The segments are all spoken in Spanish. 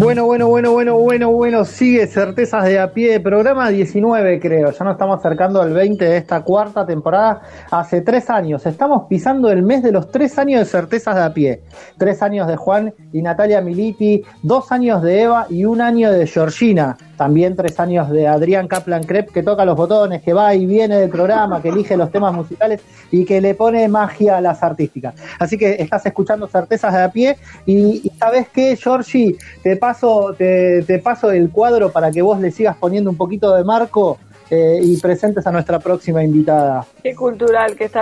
Bueno, bueno, bueno, bueno, bueno, bueno, sigue Certezas de a pie, programa 19 creo, ya nos estamos acercando al 20 de esta cuarta temporada, hace tres años, estamos pisando el mes de los tres años de Certezas de a pie, tres años de Juan y Natalia Militi, dos años de Eva y un año de Georgina, también tres años de Adrián Kaplan Krep que toca los botones, que va y viene del programa, que elige los temas musicales y que le pone magia a las artísticas. Así que estás escuchando Certezas de a pie y, y ¿sabes qué, Georgie? Te paso, te, paso el cuadro para que vos le sigas poniendo un poquito de marco eh, y presentes a nuestra próxima invitada. Qué cultural que te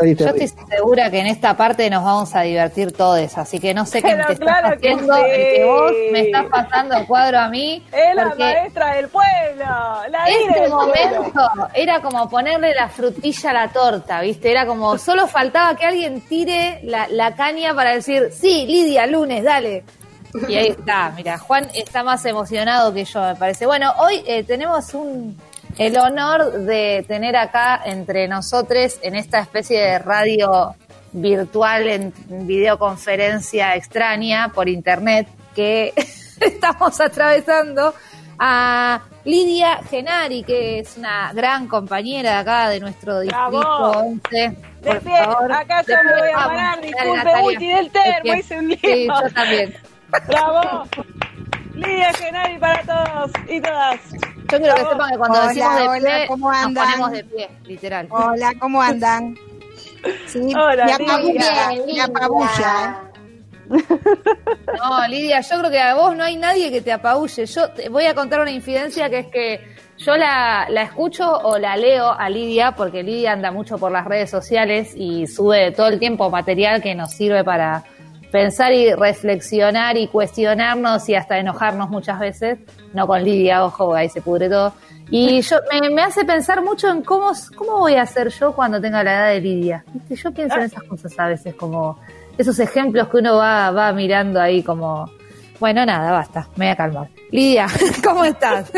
Yo estoy segura que en esta parte nos vamos a divertir todos, así que no sé qué te claro estás que haciendo, sí. el que vos me estás pasando el cuadro a mí, Es la maestra del pueblo. La este del pueblo. momento era como ponerle la frutilla a la torta, ¿viste? Era como, solo faltaba que alguien tire la, la caña para decir, sí, Lidia, lunes, dale. Y ahí está, mira, Juan está más emocionado que yo, me parece. Bueno, hoy eh, tenemos un, el honor de tener acá entre nosotros en esta especie de radio virtual, en videoconferencia extraña por internet que estamos atravesando a Lidia Genari, que es una gran compañera de acá de nuestro distrito Bravo. 11. De pie, favor, acá yo me voy a parar. Disculpe. Uti del De termo, hice un lío. Sí, yo también. Bravo. Lidia Genari para todos y todas. Yo quiero que sepan que cuando Hola, decimos de hola, pie, ¿cómo nos andan? ponemos de pie, literal. Hola, ¿cómo andan? Sí, Hola, me apabulla, me apabulla. No, Lidia, yo creo que a vos no hay nadie que te apabulle. Yo te voy a contar una infidencia que es que yo la, la escucho o la leo a Lidia, porque Lidia anda mucho por las redes sociales y sube todo el tiempo material que nos sirve para pensar y reflexionar y cuestionarnos y hasta enojarnos muchas veces. No con Lidia, ojo, ahí se pudre todo. Y yo me, me hace pensar mucho en cómo, cómo voy a ser yo cuando tenga la edad de Lidia. ¿Viste? Yo pienso en esas cosas a veces, como esos ejemplos que uno va, va mirando ahí como... Bueno, nada, basta, me voy a calmar. Lidia, ¿cómo estás?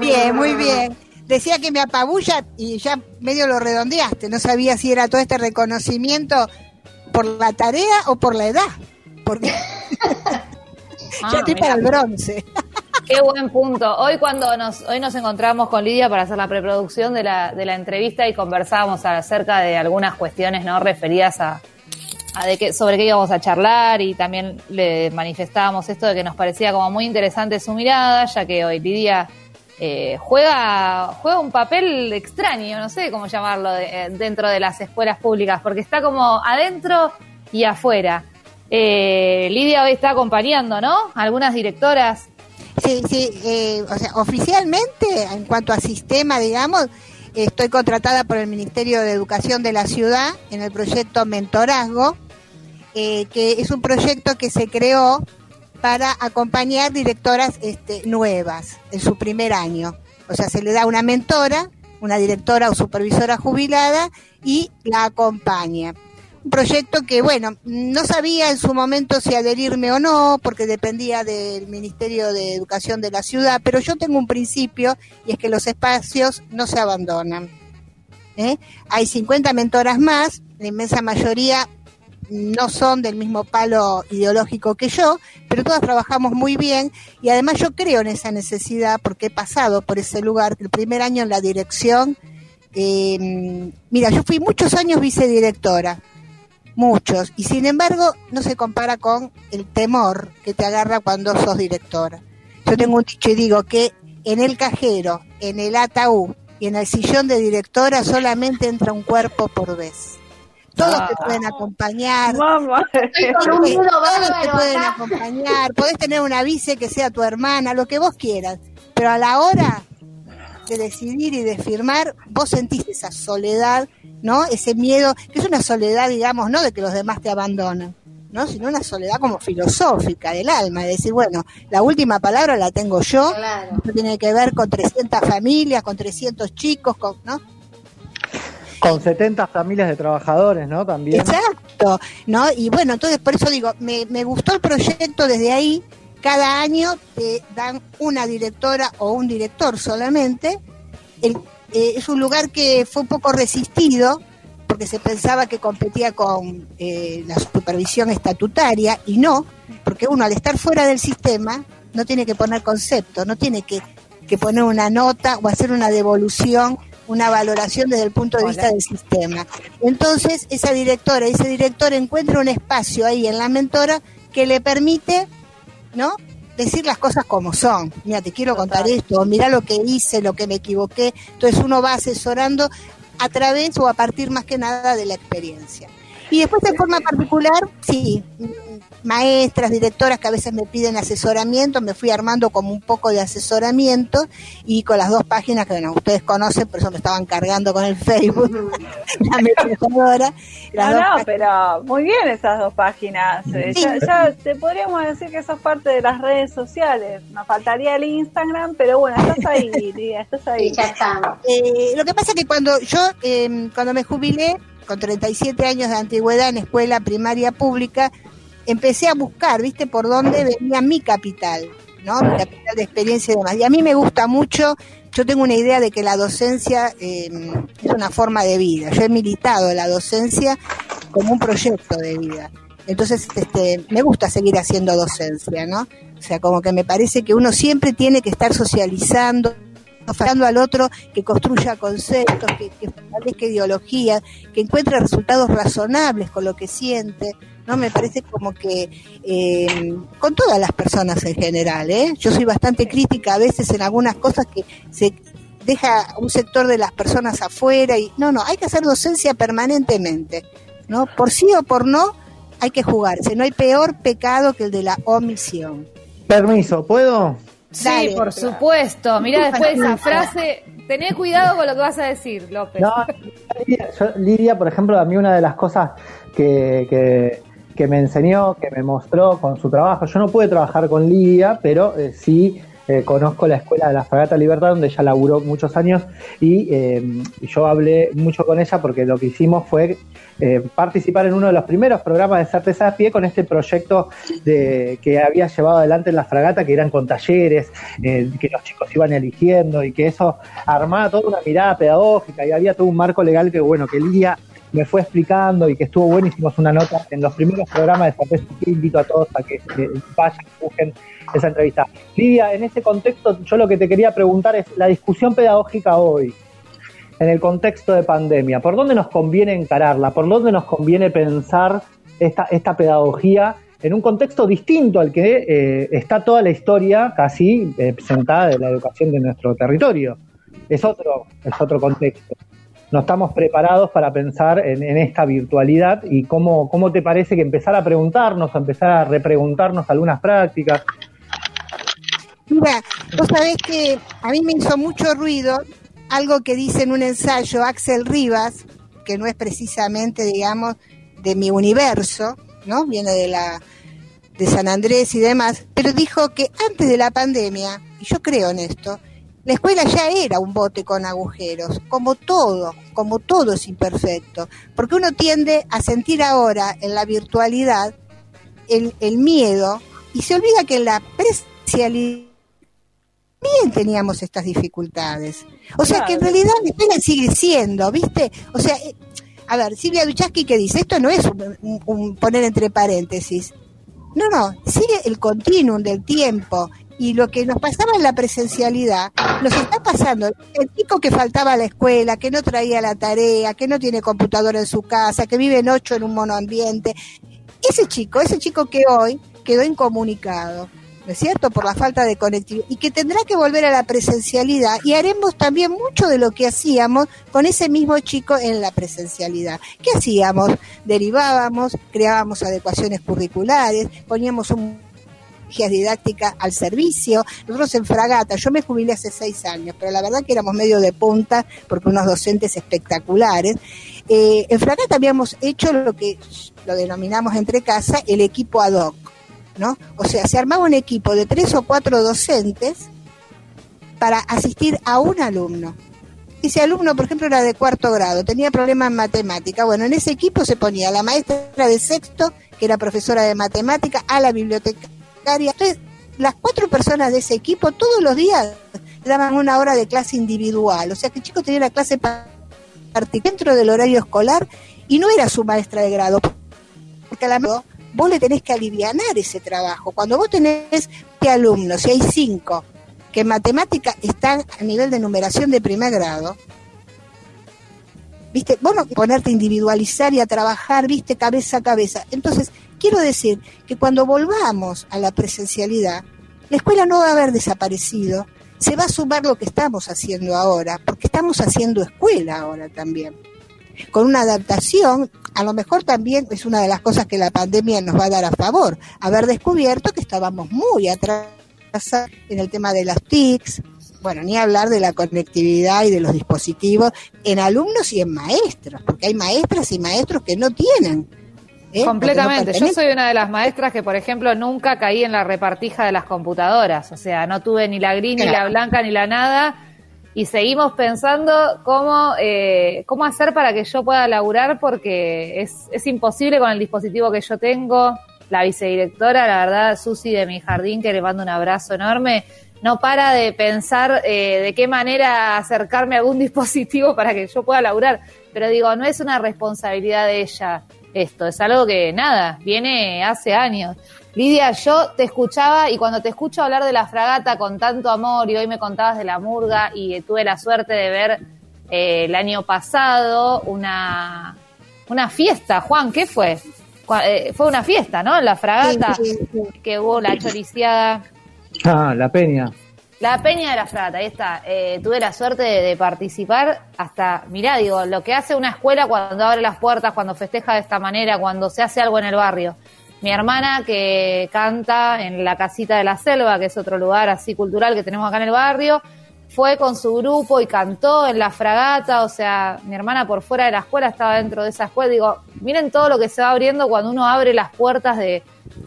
Bien, muy bien. Decía que me apabulla y ya medio lo redondeaste. No sabía si era todo este reconocimiento por la tarea o por la edad. Porque Ah, ya estoy para el bronce. Qué buen punto. Hoy cuando nos, hoy nos encontramos con Lidia para hacer la preproducción de la, de la entrevista y conversábamos acerca de algunas cuestiones no referidas a, a de qué, sobre qué íbamos a charlar y también le manifestábamos esto de que nos parecía como muy interesante su mirada, ya que hoy Lidia eh, juega, juega un papel extraño, no sé cómo llamarlo, de- eh, dentro de las escuelas públicas, porque está como adentro y afuera. Eh, Lidia hoy está acompañando, ¿no? Algunas directoras Sí, sí, eh, o sea, oficialmente, en cuanto a sistema, digamos, estoy contratada por el Ministerio de Educación de la ciudad en el proyecto Mentorazgo, eh, que es un proyecto que se creó para acompañar directoras este, nuevas en su primer año. O sea, se le da una mentora, una directora o supervisora jubilada y la acompaña un proyecto que, bueno, no sabía en su momento si adherirme o no, porque dependía del Ministerio de Educación de la ciudad, pero yo tengo un principio y es que los espacios no se abandonan. ¿eh? Hay 50 mentoras más, la inmensa mayoría no son del mismo palo ideológico que yo, pero todas trabajamos muy bien y además yo creo en esa necesidad porque he pasado por ese lugar, el primer año en la dirección. eh, mira, yo fui muchos años vicedirectora, muchos, y sin embargo no se compara con el temor que te agarra cuando sos directora. Yo tengo un dicho y digo que en el cajero, en el ataúd y en el sillón de directora solamente entra un cuerpo por vez. Todos te Ah. pueden acompañar, Mamá. con un todos te pueden acá. acompañar, podés tener una vice que sea tu hermana, lo que vos quieras, pero a la hora de decidir y de firmar, vos sentís esa soledad, ¿no? Ese miedo, que es una soledad, digamos, no de que los demás te abandonan, ¿no? Sino una soledad como filosófica del alma, de decir, bueno, la última palabra la tengo yo, Claro. esto tiene que ver con 300 familias, con 300 chicos, con, ¿no? Con 70 familias de trabajadores, ¿no? También. Exacto, ¿no? Y bueno, entonces por eso digo, me, me gustó el proyecto desde ahí. Cada año te dan una directora o un director solamente. El eh, es un lugar que fue un poco resistido porque se pensaba que competía con eh, la supervisión estatutaria y no, porque uno al estar fuera del sistema no tiene que poner concepto, no tiene que, que poner una nota o hacer una devolución, una valoración desde el punto de vista del sistema. Entonces, esa directora, ese director encuentra un espacio ahí en la mentora que le permite, ¿no? decir las cosas como son. Mira, te quiero contar esto, mira lo que hice, lo que me equivoqué. Entonces uno va asesorando a través o a partir más que nada de la experiencia. Y después de forma particular, sí, maestras, directoras que a veces me piden asesoramiento, me fui armando como un poco de asesoramiento y con las dos páginas que bueno, ustedes conocen, por eso me estaban cargando con el Facebook, la metodora. No, no, pero muy bien esas dos páginas. Eh, ya, te podríamos decir que sos parte de las redes sociales. Nos faltaría el Instagram, pero bueno, estás ahí, estás ahí. ya está. Eh, lo que pasa es que cuando yo, eh, cuando me jubilé, con 37 años de antigüedad en escuela primaria pública, empecé a buscar, ¿viste? Por dónde venía mi capital, ¿no? Mi capital de experiencia y demás. Y a mí me gusta mucho, yo tengo una idea de que la docencia em, es una forma de vida. Yo he militado la docencia como un proyecto de vida. Entonces, este, me gusta seguir haciendo docencia, ¿no? O sea, como que me parece que uno siempre tiene que estar socializando, ofreciendo al otro que construya conceptos, que, que establezca ideologías, que encuentre resultados razonables con lo que siente. ¿no? Me parece como que eh, con todas las personas en general, ¿eh? Yo soy bastante crítica a veces en algunas cosas que se deja un sector de las personas afuera y no, no, hay que hacer docencia permanentemente, ¿no? Por sí o por no, hay que jugarse, no hay peor pecado que el de la omisión. Permiso, ¿puedo? Sí, por supuesto. Mira después esa frase, tené cuidado con lo que vas a decir, López. No, Lidia, por ejemplo, a mí una de las cosas que, que me enseñó, que me mostró con su trabajo. Yo no pude trabajar con Lidia, pero eh, sí eh, conozco la escuela de la Fragata Libertad, donde ella laburó muchos años, y eh, yo hablé mucho con ella porque lo que hicimos fue participar en uno de los primeros programas de Certeza de Pie con este proyecto de, que había llevado adelante en la Fragata, que eran con talleres, que los chicos iban eligiendo y que eso armaba toda una mirada pedagógica y había todo un marco legal que, bueno, que Lidia me fue explicando y que estuvo bueno, hicimos una nota en los primeros programas de que invito a todos a que, vayan y busquen esa entrevista. Lidia, en ese contexto yo lo que te quería preguntar es la discusión pedagógica hoy, en el contexto de pandemia, ¿por dónde nos conviene encararla? ¿Por dónde nos conviene pensar esta, esta pedagogía en un contexto distinto al que eh, está toda la historia casi eh, presentada de la educación de nuestro territorio? Es otro, es otro contexto no estamos preparados para pensar en, esta virtualidad y cómo, cómo te parece que empezar a preguntarnos, a empezar a repreguntarnos algunas prácticas. Mira, vos sabés que a mí me hizo mucho ruido algo que dice en un ensayo Axel Rivas, que no es precisamente, digamos, de mi universo, ¿no? Viene de la de San Andrés y demás, pero dijo que antes de la pandemia, y yo creo en esto, la escuela ya era un bote con agujeros, como todo, como todo es imperfecto, porque uno tiende a sentir ahora en la virtualidad el, el miedo y se olvida que en la presencialidad también teníamos estas dificultades. O sea que en realidad la escuela sigue siendo, ¿viste? O sea, eh, a ver, Silvia Duchaski que dice, esto no es un poner entre paréntesis. No, no, sigue el continuum del tiempo y lo que nos pasaba en la presencialidad nos está pasando. El chico que faltaba a la escuela, que no traía la tarea, que no tiene computadora en su casa, que vive en ocho en un monoambiente, ese chico, ese chico que hoy quedó incomunicado, ¿no es cierto? Por la falta de conectividad y que tendrá que volver a la presencialidad y haremos también mucho de lo que hacíamos con ese mismo chico en la presencialidad. ¿Qué hacíamos? Derivábamos, creábamos adecuaciones curriculares, poníamos un didáctica al servicio. Nosotros en Fragata, yo me jubilé hace seis años, pero la verdad que éramos medio de punta porque unos docentes espectaculares. Eh, en Fragata habíamos hecho lo que lo denominamos entre casa el equipo ad hoc, ¿no? O sea, se armaba un equipo de tres o cuatro docentes para asistir a un alumno. Ese alumno, por ejemplo, era de cuarto grado, tenía problemas en matemática. Bueno, en ese equipo se ponía la maestra de sexto, que era profesora de matemática, a la biblioteca entonces, las cuatro personas de ese equipo todos los días daban una hora de clase individual, o sea que el chico tenía la clase dentro del horario escolar y no era su maestra de grado, porque a la vos le tenés que aliviar ese trabajo. Cuando vos tenés alumnos, y hay cinco que en matemática están a nivel de numeración de primer grado, ¿viste? Vos no ponerte a individualizar y a trabajar, ¿viste? Cabeza a cabeza. Entonces, quiero decir que cuando volvamos a la presencialidad, la escuela no va a haber desaparecido, se va a sumar lo que estamos haciendo ahora, porque estamos haciendo escuela ahora también. Con una adaptación, a lo mejor también es una de las cosas que la pandemia nos va a dar a favor, haber descubierto que estábamos muy atrás en el tema de las TICs, bueno, ni hablar de la conectividad y de los dispositivos en alumnos y en maestros, porque hay maestras y maestros que no tienen. ¿eh? Completamente. Yo soy una de las maestras que, por ejemplo, nunca caí en la repartija de las computadoras. O sea, no tuve ni la gris, ni la blanca, ni la nada. Y seguimos pensando cómo, eh, cómo hacer para que yo pueda laburar, porque es, es imposible con el dispositivo que yo tengo. La vicedirectora, la verdad, Susi de mi jardín, que le mando un abrazo enorme, no para de pensar eh, de qué manera acercarme a algún dispositivo para que yo pueda laburar. Pero digo, no es una responsabilidad de ella esto, es algo que nada, viene hace años. Lidia, yo te escuchaba y cuando te escucho hablar de la fragata con tanto amor y hoy me contabas de la murga y tuve la suerte de ver eh, el año pasado una, una fiesta, Juan, ¿qué fue? Eh, fue una fiesta, ¿no? La fragata, que hubo la choriciada Ah, la peña. La Peña de la Frata, ahí está. Eh, tuve la suerte de, participar hasta, mirá, digo, lo que hace una escuela cuando abre las puertas, cuando festeja de esta manera, cuando se hace algo en el barrio. Mi hermana que canta en la casita de la selva, que es otro lugar así cultural que tenemos acá en el barrio, fue con su grupo y cantó en la fragata, o sea, mi hermana por fuera de la escuela estaba dentro de esa escuela. Digo, miren todo lo que se va abriendo cuando uno abre las puertas de,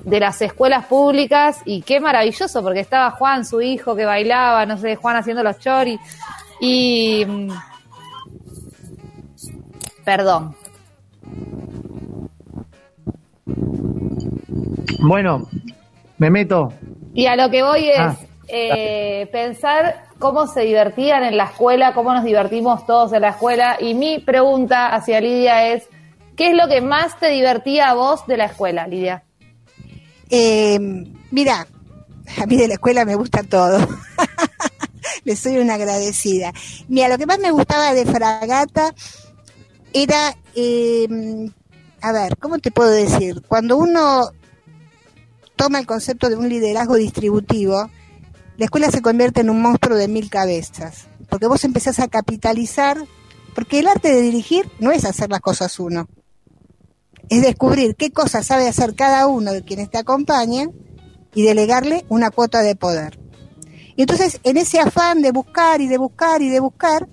las escuelas públicas y qué maravilloso, porque estaba Juan, su hijo, que bailaba, no sé, Juan haciendo los choris. Y... Perdón. Bueno, me meto. Y a lo que voy es ah. eh, pensar cómo se divertían en la escuela, cómo nos divertimos todos en la escuela. Y mi pregunta hacia Lidia es, ¿qué es lo que más te divertía a vos de la escuela, Lidia? Eh, mira, a mí de la escuela me gusta todo. Le soy una agradecida. Mira, lo que más me gustaba de Fragata era, eh, a ver, ¿cómo te puedo decir? Cuando uno toma el concepto de un liderazgo distributivo, la escuela se convierte en un monstruo de mil cabezas, porque vos empezás a capitalizar, porque el arte de dirigir no es hacer las cosas uno, es descubrir qué cosas sabe hacer cada uno de quienes te acompañan y delegarle una cuota de poder. Y entonces, en ese afán de buscar y de buscar y de buscar,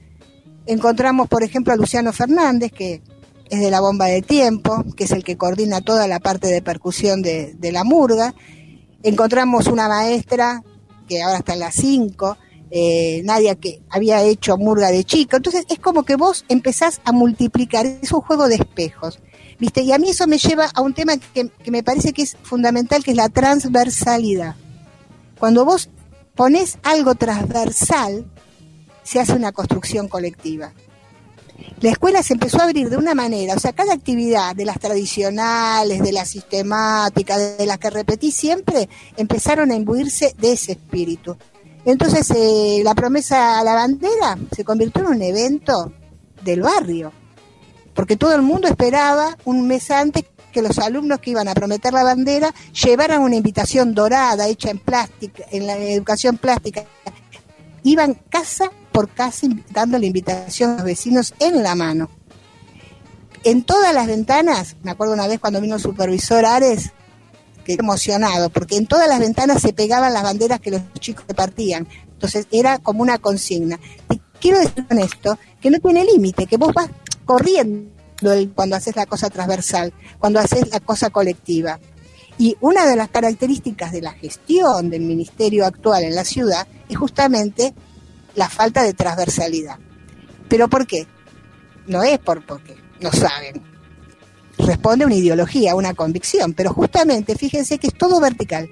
encontramos, por ejemplo, a Luciano Fernández, que es de la bomba de tiempo, que es el que coordina toda la parte de percusión de, de la murga. Encontramos una maestra que ahora está en las 5, eh, Nadia que había hecho Murga de chico. Entonces es como que vos empezás a multiplicar, es un juego de espejos. ¿Viste? Y a mí eso me lleva a un tema que, que me parece que es fundamental, que es la transversalidad. Cuando vos pones algo transversal, se hace una construcción colectiva la escuela se empezó a abrir de una manera, o sea, cada actividad de las tradicionales, de las sistemáticas, de las que repetí siempre, empezaron a imbuirse de ese espíritu. Entonces, eh, la promesa a la bandera se convirtió en un evento del barrio, porque todo el mundo esperaba un mes antes que los alumnos que iban a prometer la bandera llevaran una invitación dorada hecha en plástica, en la educación plástica. Iban casa por casa dando la invitación a los vecinos en la mano. En todas las ventanas, me acuerdo una vez cuando vino el supervisor Ares, que emocionado, porque en todas las ventanas se pegaban las banderas que los chicos repartían. Entonces era como una consigna. Y quiero decir con esto que no tiene límite, que vos vas corriendo cuando haces la cosa transversal, cuando haces la cosa colectiva. Y una de las características de la gestión del ministerio actual en la ciudad es justamente la falta de transversalidad. ¿Pero por qué? No es por porque no saben. Responde a una ideología, a una convicción, pero justamente fíjense que es todo vertical.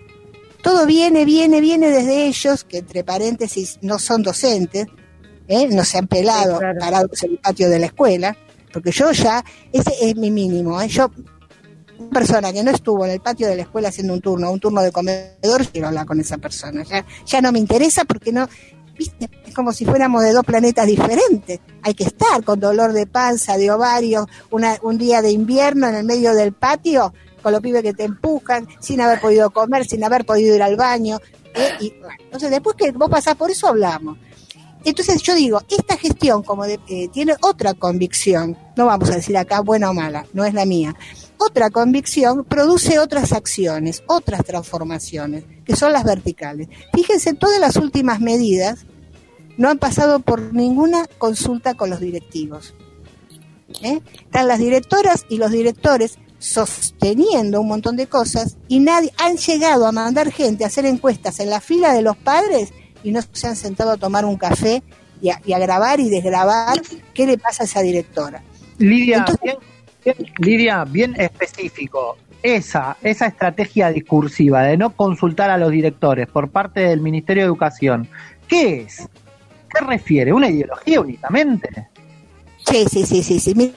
todo viene, viene, viene desde ellos, que entre paréntesis no son docentes, ¿eh? no se han pelado parados en el patio de la escuela, porque yo ya, ese es mi mínimo, ¿eh? yo, una persona que no estuvo en el patio de la escuela haciendo un turno, un turno de comedor, quiero hablar con esa persona, ya, ya no me interesa porque no, viste, es como si fuéramos de dos planetas diferentes, hay que estar con dolor de panza, de ovario, una, un día de invierno en el medio del patio, con los pibes que te empujan, sin haber podido comer, sin haber podido ir al baño. ¿eh? Y, entonces, después que vos pasás por eso, hablamos. Entonces yo digo, esta gestión como eh, tiene otra convicción, no vamos a decir acá buena o mala, no es la mía, otra convicción produce otras acciones, otras transformaciones, que son las verticales. Fíjense, todas las últimas medidas no han pasado por ninguna consulta con los directivos. ¿eh? Están las directoras y los directores sosteniendo un montón de cosas y nadie han llegado a mandar gente a hacer encuestas en la fila de los padres y no se han sentado a tomar un café y a, grabar y desgrabar qué le pasa a esa directora. Lidia, bien, Lidia, bien específico. Esa, esa estrategia discursiva de no consultar a los directores por parte del Ministerio de Educación, ¿qué es? ¿Qué refiere? ¿Una ideología únicamente? Sí, sí, sí, sí, sí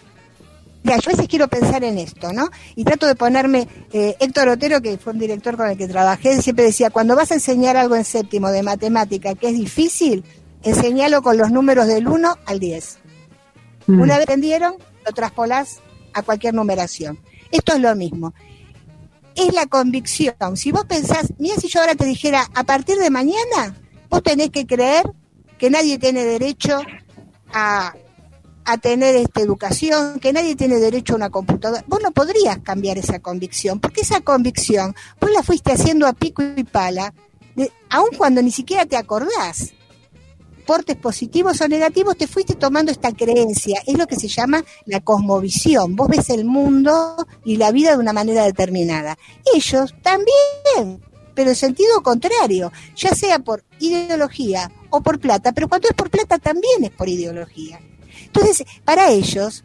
yo a veces quiero pensar en esto, ¿no? Y trato de ponerme, eh, Héctor Otero, que fue un director con el que trabajé, siempre decía, cuando vas a enseñar algo en séptimo de matemática que es difícil, enseñalo con los números del 1 al 10. Mm. Una vez entendieron, lo traspolás a cualquier numeración. Esto es lo mismo. Es la convicción. Si vos pensás, mira si yo ahora te dijera, a partir de mañana, vos tenés que creer que nadie tiene derecho a a tener esta educación, que nadie tiene derecho a una computadora. Vos no podrías cambiar esa convicción, porque esa convicción vos la fuiste haciendo a pico y pala, aun cuando ni siquiera te acordás. Portes positivos o negativos, te fuiste tomando esta creencia. Es lo que se llama la cosmovisión. Vos ves el mundo y la vida de una manera determinada. Ellos también, pero en sentido contrario, ya sea por ideología o por plata, pero cuando es por plata también es por ideología. Entonces, para ellos,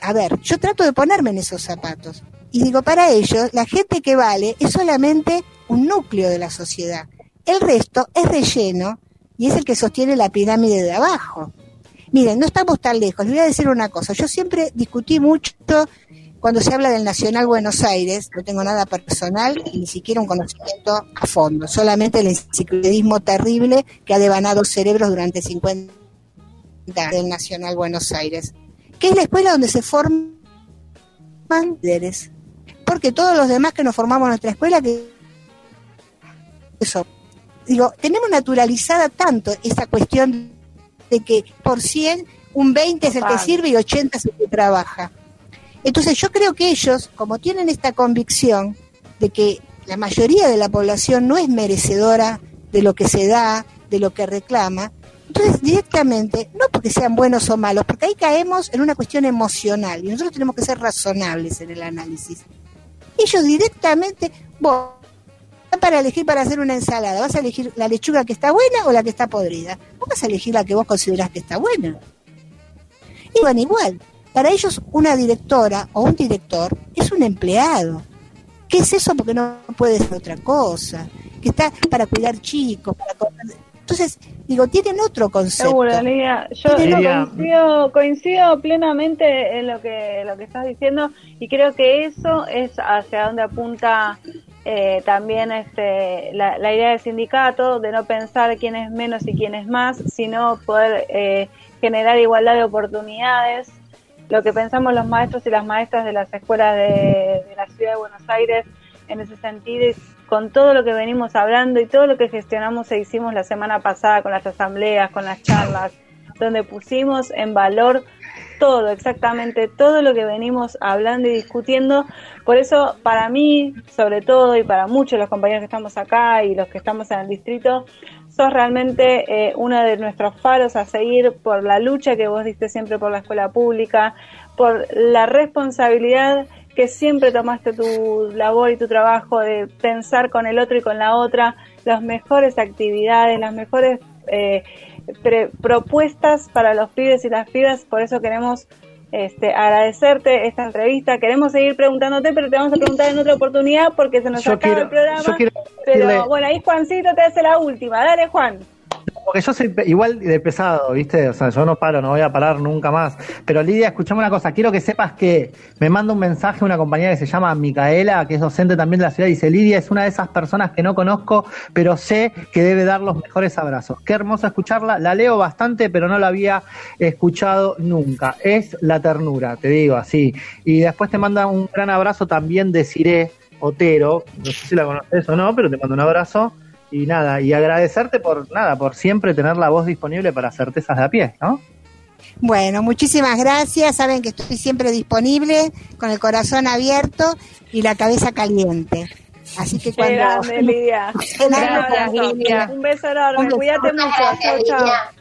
a ver, yo trato de ponerme en esos zapatos. Y digo, para ellos, la gente que vale es solamente un núcleo de la sociedad. El resto es relleno y es el que sostiene la pirámide de abajo. Miren, no estamos tan lejos. Les voy a decir una cosa. Yo siempre discutí mucho cuando se habla del Nacional Buenos Aires. No tengo nada personal y ni siquiera un conocimiento a fondo. Solamente el enciclopedismo terrible que ha devanado cerebros durante 50 del Nacional Buenos Aires, que es la escuela donde se forman líderes. Porque todos los demás que nos formamos en nuestra escuela, que eso, digo, tenemos naturalizada tanto esa cuestión de que por 100 un 20 es el que sirve y 80 es el que trabaja. Entonces yo creo que ellos, como tienen esta convicción de que la mayoría de la población no es merecedora de lo que se da, de lo que reclama, entonces, directamente, no porque sean buenos o malos, porque ahí caemos en una cuestión emocional y nosotros tenemos que ser razonables en el análisis. Ellos directamente, vos, para elegir para hacer una ensalada, ¿vas a elegir la lechuga que está buena o la que está podrida? Vos vas a elegir la que vos considerás que está buena. Y bueno, igual, para ellos una directora o un director es un empleado. ¿Qué es eso? Porque no puede ser otra cosa. Que está para cuidar chicos, para entonces, digo, tienen otro concepto. Seguro, Yo, coincido, plenamente en lo que, lo que estás diciendo y creo que eso es hacia donde apunta eh, también este, la, idea del sindicato, de no pensar quién es menos y quién es más, sino poder eh, generar igualdad de oportunidades. Lo que pensamos los maestros y las maestras de las escuelas de, la ciudad de Buenos Aires en ese sentido es con todo lo que venimos hablando y todo lo que gestionamos e hicimos la semana pasada con las asambleas, con las charlas, donde pusimos en valor todo, exactamente todo lo que venimos hablando y discutiendo. Por eso, para mí, sobre todo, y para muchos de los compañeros que estamos acá y los que estamos en el distrito, sos realmente eh, uno de nuestros faros a seguir por la lucha que vos diste siempre por la escuela pública, por la responsabilidad que siempre tomaste tu labor y tu trabajo de pensar con el otro y con la otra las mejores actividades, las mejores eh, propuestas para los pibes y las pibas. Por eso queremos este, agradecerte esta entrevista. Queremos seguir preguntándote, pero te vamos a preguntar en otra oportunidad porque se nos acaba el programa. pero bueno, ahí Juancito te hace la última. Dale, Juan porque yo soy igual de pesado, ¿viste? O sea, yo no paro, no voy a parar nunca más. Pero Lidia, escuchame una cosa, quiero que sepas que me manda un mensaje una compañera que se llama Micaela, que es docente también de la ciudad, dice, Lidia es una de esas personas que no conozco, pero sé que debe dar los mejores abrazos. Qué hermoso escucharla, la leo bastante, pero no la había escuchado nunca. Es la ternura, te digo así. Y después te manda un gran abrazo también de Cire Otero, no sé si la conoces o no, pero te mando un abrazo y nada, y agradecerte por nada, por siempre tener la voz disponible para certezas de a pie, ¿no? Bueno, muchísimas gracias. Saben que estoy siempre disponible, con el corazón abierto y la cabeza caliente. Así que cuando. Lidia. Un beso enorme. Cuídate mucho. Chao, chao.